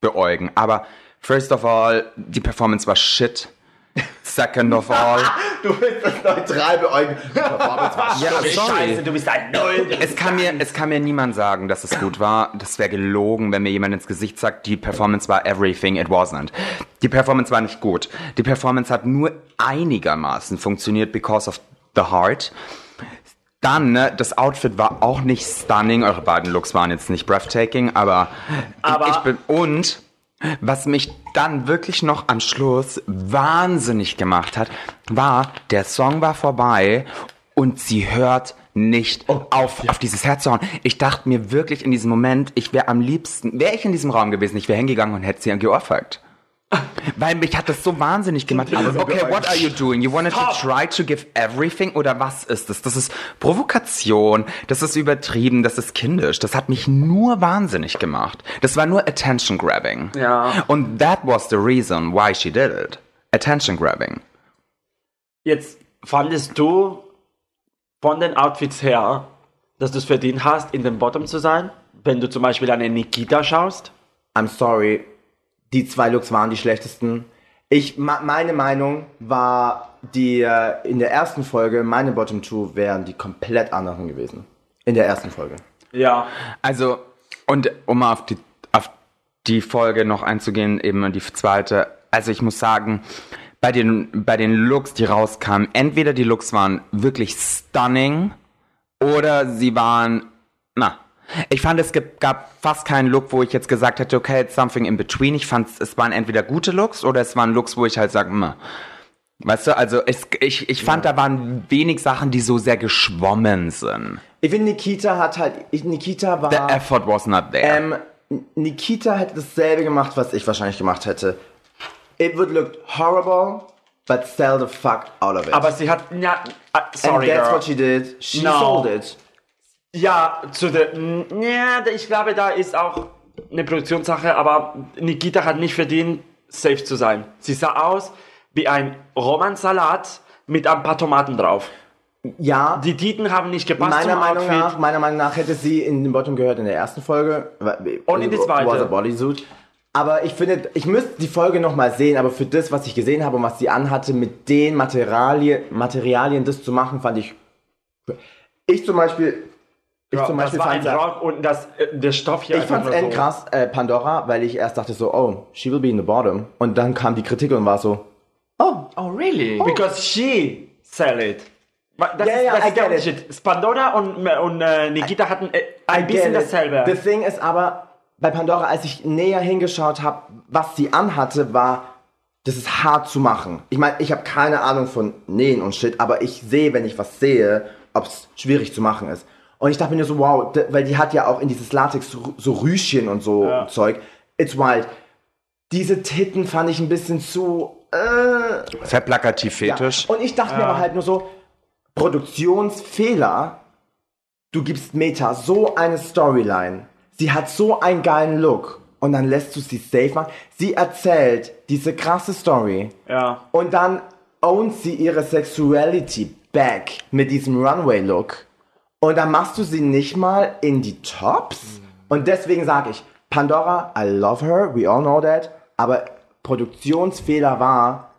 beäugen. Aber first of all, die Performance war shit. Second of all, Du willst das neutral beäugen. ja, sorry. Scheiße, du bist ein Null. Es kann, mir, es kann mir niemand sagen, dass es gut war. Das wäre gelogen, wenn mir jemand ins Gesicht sagt, die Performance war everything, it wasn't. Die Performance war nicht gut. Die Performance hat nur einigermaßen funktioniert because of the heart. Dann, ne, das Outfit war auch nicht stunning. Eure beiden Looks waren jetzt nicht breathtaking, aber, Aber- ich bin, und was mich dann wirklich noch am Schluss wahnsinnig gemacht hat, war, der Song war vorbei und sie hört nicht auf, auf dieses Herz zu hauen. Ich dachte mir wirklich in diesem Moment, ich wäre am liebsten, wäre ich in diesem Raum gewesen, ich wäre hingegangen und hätte sie geohrfeigt. Weil mich hat das so wahnsinnig gemacht. Okay, what are you doing? You wanted to try to give everything? Oder was ist das? Das ist Provokation, das ist übertrieben, das ist kindisch. Das hat mich nur wahnsinnig gemacht. Das war nur Attention Grabbing. Ja. Und that was the reason why she did it. Attention Grabbing. Jetzt fandest du von den Outfits her, dass du es verdient hast, in dem Bottom zu sein? Wenn du zum Beispiel eine Nikita schaust? I'm sorry, die zwei Looks waren die schlechtesten. Ich, meine Meinung war, die äh, in der ersten Folge, meine Bottom Two wären die komplett anderen gewesen. In der ersten Folge. Ja. Also, und um mal auf die, auf die Folge noch einzugehen, eben die zweite. Also ich muss sagen, bei den, bei den Looks, die rauskamen, entweder die Looks waren wirklich stunning oder sie waren, na, ich fand, es gab fast keinen Look, wo ich jetzt gesagt hätte, okay, it's something in between. Ich fand, es waren entweder gute Looks oder es waren Looks, wo ich halt sage, meh. Weißt du, also es, ich, ich fand, da waren wenig Sachen, die so sehr geschwommen sind. Ich finde, Nikita hat halt, Nikita war, The effort was not there. ähm, Nikita hätte dasselbe gemacht, was ich wahrscheinlich gemacht hätte. It would look horrible, but sell the fuck out of it. Aber sie hat. Ja, ah, And sorry, that's girl. what she did. She No. sold it. Ja, zu der. Ja, ich glaube, da ist auch eine Produktionssache, aber Nikita hat nicht verdient, safe zu sein. Sie sah aus wie ein Romansalat mit ein paar Tomaten drauf. Ja, Die Titen haben nicht gepasst meiner Meinung Outfit. nach, meiner Meinung nach hätte sie in den Bottom gehört in der ersten Folge. Und in die zweite. Was a Bodysuit. Aber ich finde, ich müsste die Folge nochmal sehen, aber für das, was ich gesehen habe und was sie anhatte, mit den Materialien, Materialien das zu machen, fand ich. Ich zum Beispiel Ich Ja, zum Beispiel das war ein Rock und das, äh, der Stoff hier Ich fand's end krass, äh, Pandora, weil ich erst dachte so, oh, she will be in the bottom. Und dann kam die Kritik und war so, oh, Oh, really? Because she sell it. Das Ja, ist, ja, das I ist der get it. Unterschied. Pandora und, und äh, Nikita hatten äh, ein I bisschen dasselbe. The thing ist aber, bei Pandora, als ich näher hingeschaut habe, was sie anhatte, war, das ist hart zu machen. Ich meine, ich habe keine Ahnung von Nähen und Shit, aber ich sehe, wenn ich was sehe, ob es schwierig zu machen ist. Und ich dachte mir so, wow, weil die hat ja auch in dieses Latex so, so Rüschen und so Ja. Zeug. It's wild. Diese Titten fand ich ein bisschen zu, äh, Sehr plakativ ja. fetisch. Und ich dachte mir aber halt nur so, Produktionsfehler, du gibst Meta so eine Storyline, sie hat so einen geilen Look und dann lässt du sie safe machen. Sie erzählt diese krasse Story ja. und dann ownt sie ihre Sexuality back mit diesem Runway-Look und dann machst du sie nicht mal in die Tops und deswegen sage ich, Pandora, I love her, we all know that, aber Produktionsfehler war,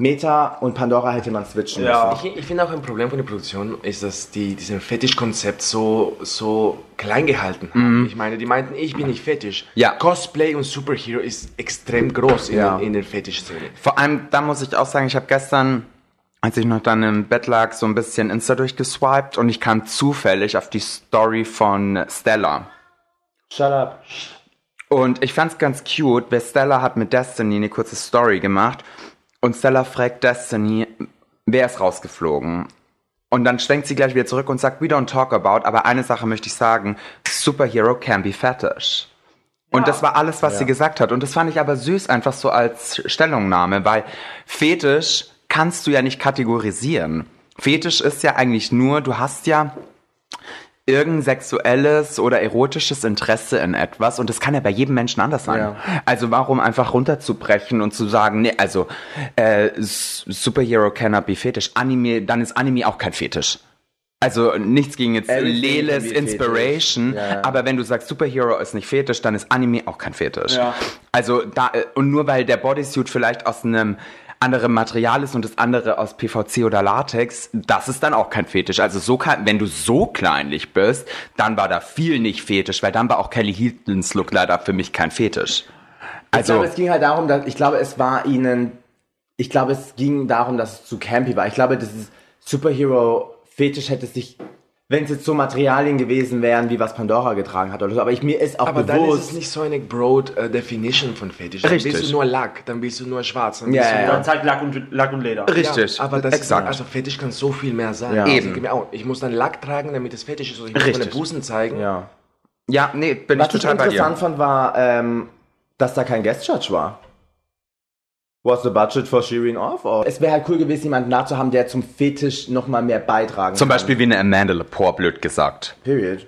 Meta und Pandora hätte man switchen Ja. müssen. Ich, ich finde auch ein Problem von der Produktion ist, dass die diesen Fetischkonzept so, so klein gehalten haben. Ich meine, die meinten, ich bin nicht fetisch. Ja. Cosplay und Superhero ist extrem groß in, Ja. den, in den Fetischszenen. Vor allem, da muss ich auch sagen, ich habe gestern, als ich noch dann im Bett lag, so ein bisschen Insta durchgeswiped und ich kam zufällig auf die Story von Stella. Shut up. Und ich fand's ganz cute, weil Stella hat mit Destiny eine kurze Story gemacht und Stella fragt Destiny, wer ist rausgeflogen? Und dann schwenkt sie gleich wieder zurück und sagt, we don't talk about, aber eine Sache möchte ich sagen, Superhero can be fetish. Und das war alles, was sie gesagt hat. Und das fand ich aber süß, einfach so als Stellungnahme, weil Fetisch kannst du ja nicht kategorisieren. Fetisch ist ja eigentlich nur, du hast ja irgendein sexuelles oder erotisches Interesse in etwas und das kann ja bei jedem Menschen anders sein. Ja. Also warum einfach runterzubrechen und zu sagen, nee, also äh, Superhero cannot be Fetisch, Anime, dann ist Anime auch kein Fetisch. Also nichts gegen jetzt Everything Leles Inspiration, ja. aber wenn du sagst Superhero ist nicht Fetisch, dann ist Anime auch kein Fetisch. Ja. Also da äh, und nur weil der Bodysuit vielleicht aus einem anderen Material ist und das andere aus PVC oder Latex, das ist dann auch kein Fetisch. Also so kann, wenn du so kleinlich bist, dann war da viel nicht Fetisch, weil dann war auch Kelly Hiltons Look leider für mich kein Fetisch. Ich Also glaube, es ging halt darum, dass, ich glaube, es war ihnen, ich glaube, es ging darum, dass es zu campy war. Ich glaube, dieses Superhero-Fetisch hätte sich, wenn es jetzt so Materialien gewesen wären, wie was Pandora getragen hat oder so, aber ich, mir ist auch Aber dann ist bewusst, es nicht so eine broad äh, Definition von Fetisch. Dann Richtig. willst du nur Lack, dann willst du nur schwarz. Dann Ja, ja, nur Dann zeigt Lack und, Lack und Leder. richtig, Ja, aber das exakt. Ist, also Fetisch kann so viel mehr sein. Ja. Ich Eben. denke mir auch, ich muss dann Lack tragen, damit es Fetisch ist. Oder ich muss Richtig. meine Busen zeigen. ja. ja, nee, bin Was ich ich total bei interessant dir. fand, war, ähm, dass da kein Guest Judge war. Was the budget for Shirin off? Or? Es wäre halt cool gewesen, jemanden da zu haben, der zum Fetisch nochmal mehr beitragen Zum kann. Beispiel wie eine Amanda Lepore, blöd gesagt. Period.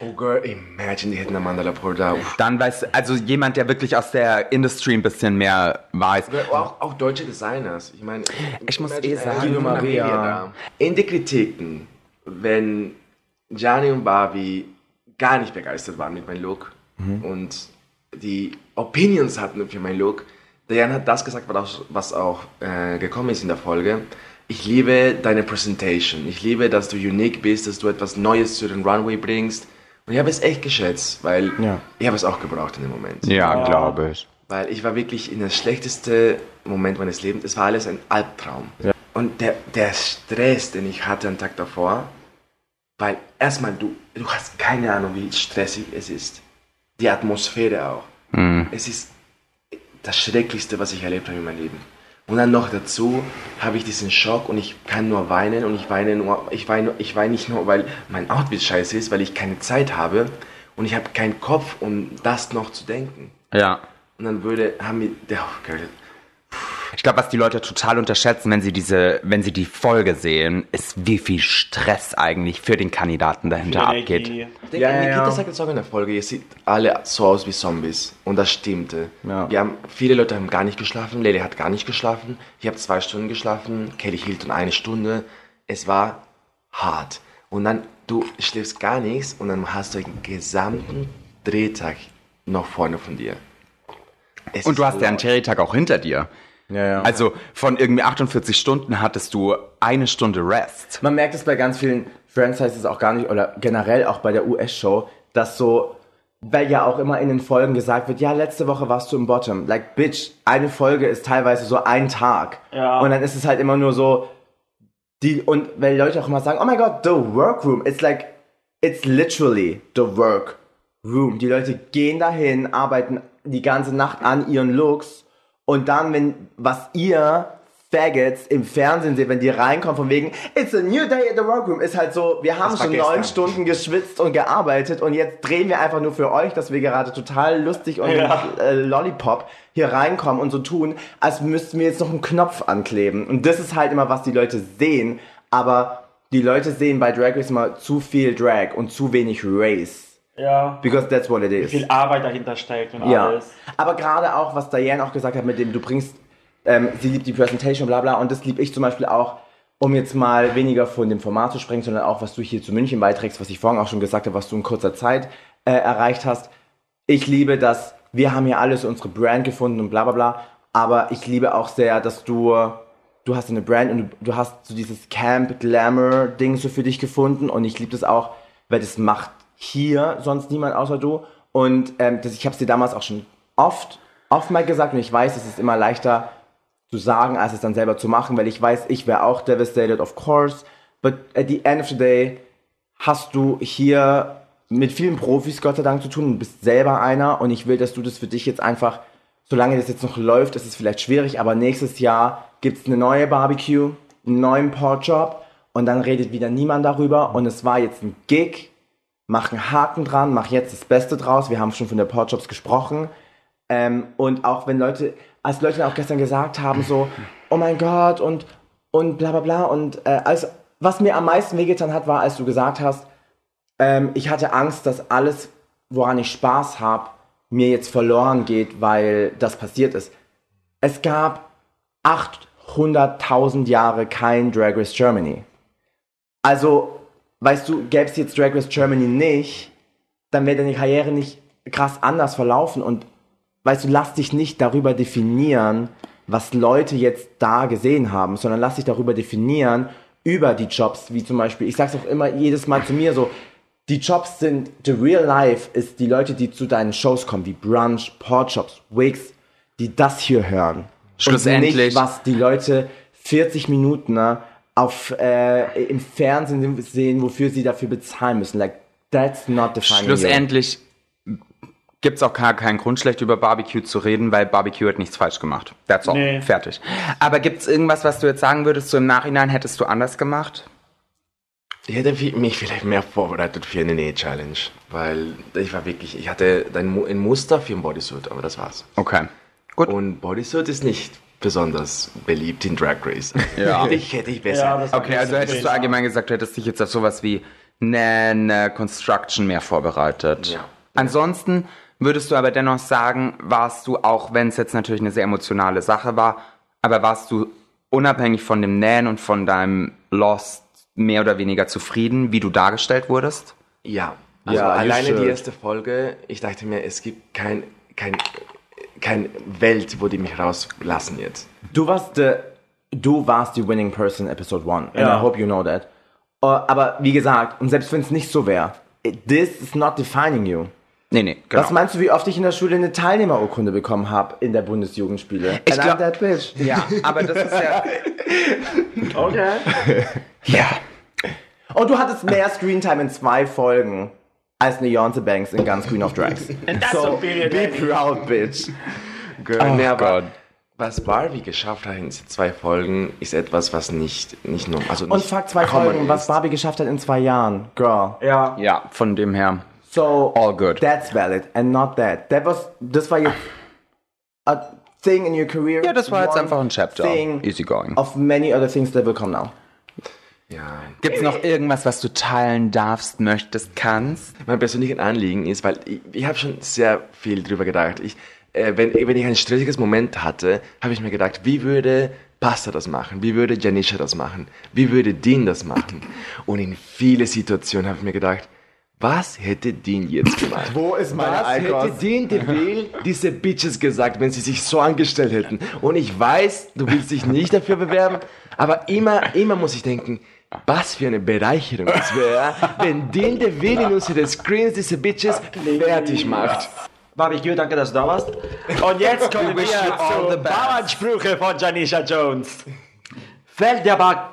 Oh girl, imagine, die hätten Amanda Lepore da. Uff. Dann weiß, also jemand, der wirklich aus der Industry ein bisschen mehr weiß. Auch, auch deutsche Designers. Ich meine, Ich muss eh sagen, Maria. In den Kritiken, wenn Gianni und Barbie gar nicht begeistert waren mit meinem Look und die Opinions hatten für meinen Look, Diane hat das gesagt, was auch, was auch äh, gekommen ist in der Folge. Ich liebe deine Presentation. Ich liebe, dass du unique bist, dass du etwas Neues zu den Runway bringst. Und ich habe es echt geschätzt, weil Ja. ich habe es auch gebraucht in dem Moment. Ja, glaube ich. Weil ich war wirklich in das schlechteste Moment meines Lebens. Es war alles ein Albtraum. Und der, der Stress, den ich hatte am Tag davor, weil erstmal du, du hast keine Ahnung, wie stressig es ist. Die Atmosphäre auch. Es ist das Schrecklichste, was ich erlebt habe in meinem Leben. Und dann noch dazu habe ich diesen Schock und ich kann nur weinen und ich weine nur, ich weine, ich weine nicht nur, weil mein Outfit scheiße ist, weil ich keine Zeit habe und ich habe keinen Kopf, um das noch zu denken. Ja. Und dann würde, haben wir, der, oh. Ich glaube, was die Leute total unterschätzen, wenn sie diese, wenn sie die Folge sehen, ist, wie viel Stress eigentlich für den Kandidaten dahinter abgeht. Energie. Ich denke, Ja, ja, Nikita sagt jetzt auch in der Folge, ihr seht alle so aus wie Zombies. Und das stimmte. Ja. Wir haben, viele Leute haben gar nicht geschlafen, Lele hat gar nicht geschlafen, ich habe zwei Stunden geschlafen, Kelly Hilton eine Stunde. Es war hart. Und dann, du schläfst gar nichts und dann hast du den gesamten Drehtag noch vorne von dir. Es Und du hast ja einen laut. Territag auch hinter dir. Ja, ja. Also von irgendwie 48 Stunden hattest du eine Stunde Rest. Man merkt es bei ganz vielen Friends heißt es auch gar nicht, oder generell auch bei der US-Show, dass so, weil ja auch immer in den Folgen gesagt wird, ja, letzte Woche warst du im Bottom. Like, bitch, eine Folge ist teilweise so ein Tag. Ja. Und dann ist es halt immer nur so, die, und weil Leute auch immer sagen, oh my god, the workroom, it's like, it's literally the workroom. Die Leute gehen dahin, arbeiten die ganze Nacht an ihren Looks und dann, wenn, was ihr Faggots im Fernsehen seht, wenn die reinkommen von wegen, it's a new day at the workroom, ist halt so, wir haben schon neun Stunden geschwitzt und gearbeitet und jetzt drehen wir einfach nur für euch, dass wir gerade total lustig und Ja. äh, Lollipop hier reinkommen und so tun, als müssten wir jetzt noch einen Knopf ankleben. Und das ist halt immer, was die Leute sehen, aber die Leute sehen bei Drag Race immer zu viel Drag und zu wenig Race. Ja. Because that's what it is. Viel Arbeit dahinter steckt und Ja, alles. aber gerade auch, was Diane auch gesagt hat, mit dem du bringst, ähm, sie liebt die Presentation, bla bla, und das lieb ich zum Beispiel auch, um jetzt mal weniger von dem Format zu sprengen, sondern auch, was du hier zu München beiträgst, was ich vorhin auch schon gesagt habe, was du in kurzer Zeit äh, erreicht hast. Ich liebe das, wir haben hier alles unsere Brand gefunden und bla bla bla, aber ich liebe auch sehr, dass du, du hast eine Brand und du, du hast so dieses Camp Glamour Ding so für dich gefunden und ich liebe das auch, weil das macht hier sonst niemand außer du. Und ähm, das, ich habe es dir damals auch schon oft, oft mal gesagt und ich weiß, es ist immer leichter zu sagen, als es dann selber zu machen, weil ich weiß, ich wäre auch devastated, of course, but at the end of the day hast du hier mit vielen Profis Gott sei Dank zu tun und bist selber einer. Und ich will, dass du das für dich jetzt einfach, solange das jetzt noch läuft, ist es vielleicht schwierig, aber nächstes Jahr gibt's eine neue Barbecue, einen neuen Porkchop und dann redet wieder niemand darüber. Und es war jetzt ein Gig, mach einen Haken dran, mach jetzt das Beste draus, wir haben schon von der Porkchops gesprochen ähm, und auch wenn Leute, als Leute auch gestern gesagt haben, so, oh mein Gott und, und bla bla bla. Und äh, als, was mir am meisten wehgetan hat, war, als du gesagt hast, ähm, ich hatte Angst, dass alles, woran ich Spaß habe, mir jetzt verloren geht, weil das passiert ist. Es gab 800.000 Jahre kein Drag Race Germany. Also, weißt du, gäbe es jetzt Drag Race Germany nicht, dann wäre deine Karriere nicht krass anders verlaufen und weißt du, lass dich nicht darüber definieren, was Leute jetzt da gesehen haben, sondern lass dich darüber definieren, über die Jobs, wie zum Beispiel, ich sag's auch immer jedes Mal zu mir so, die Jobs sind, the real life ist die Leute, die zu deinen Shows kommen, wie Brunch, Portshops, Wigs, die das hier hören. Schlussendlich- Und nicht, was die Leute 40 Minuten ne, auf, äh, im Fernsehen sehen, wofür sie dafür bezahlen müssen. Like, that's not defining you. Schlussendlich gibt's auch gar keinen Grund, schlecht über Barbecue zu reden, weil Barbecue hat nichts falsch gemacht. That's all. Nee. Fertig. Aber gibt's irgendwas, was du jetzt sagen würdest, so im Nachhinein hättest du anders gemacht? Ich hätte mich vielleicht mehr vorbereitet für eine Näh-Challenge, weil ich war wirklich, ich hatte ein Muster für ein Bodysuit, aber das war's. Okay. Gut. Und Bodysuit ist nicht besonders beliebt in Drag Race. Ja. ich, hätte ich besser. Ja, Okay, also hättest du allgemein gesagt, du hättest dich jetzt auf sowas wie eine Construction mehr vorbereitet. Ja. Ansonsten würdest du aber dennoch sagen, warst du, auch wenn es jetzt natürlich eine sehr emotionale Sache war, aber warst du unabhängig von dem Nähen und von deinem Lost mehr oder weniger zufrieden, wie du dargestellt wurdest? Ja, also Ja, alleine die erste Folge, ich dachte mir, es gibt kein, kein, kein Welt, wo die mich rauslassen jetzt. Du warst the, du warst die winning person Episode 1. And Ja. I hope you know that. Uh, aber wie gesagt, und selbst wenn es nicht so wäre, this is not defining you. Nee, nee, genau. Was meinst du, wie oft ich in der Schule eine Teilnehmerurkunde bekommen habe in der Bundesjugendspiele? Ich And I'm glaub- that bitch. ja, aber das ist ja... Okay. ja. Und du hattest mehr Screentime in zwei Folgen als Beyoncé Banks in Guns Queen of Drags. that's so, be proud, bitch. Girl, nee, aber Gott. was Barbie geschafft hat in zwei Folgen, ist etwas, was nicht, nicht nur, also Und nicht fuck, zwei Folgen, was. Barbie geschafft hat in zwei Jahren. Girl. Ja. Ja, von dem her. So All good. That's valid and not that. That was das war jetzt a thing in your career. Ja, das war jetzt einfach ein Chapter. Thing Easy going. Of many other things that will come now. Ja. Gibt's noch irgendwas, was du teilen darfst, möchtest, kannst? Mein persönliches Anliegen ist, weil ich, ich habe schon sehr viel drüber gedacht. Ich, äh, wenn, wenn ich ein stressiges Moment hatte, habe ich mir gedacht, wie würde Pasta das machen? Wie würde Janisha das machen? Wie würde Dean das machen? Und in viele Situationen habe ich mir gedacht, was hätte Dean jetzt gemacht? Wo ist meine Was Icons? hätte Dean DeVille diese Bitches gesagt, wenn sie sich so angestellt hätten? Und ich weiß, du willst dich nicht dafür bewerben, Aber immer, immer muss ich denken, was für eine Bereicherung es wäre, wenn den der Willi in unsere Screens diese Bitches fertig macht. Barbecue, danke, dass du da warst. Und jetzt kommen wir zu best. Bauernsprüche von Janisha Jones. Fällt der, ba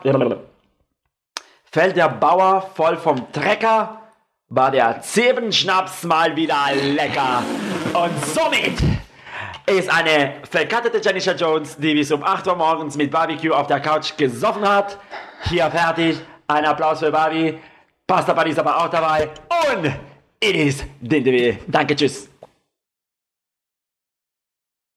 Fällt der Bauer voll vom Trecker, war der Zebenschnaps mal wieder lecker. Und somit ist eine verkattete Janisha Jones, die bis um 8 Uhr morgens mit Barbecue auf der Couch gesoffen hat. Hier fertig. Ein Applaus für Barbie. Pasta Buddy ist aber auch dabei. Und it is Dindewil. Danke, tschüss.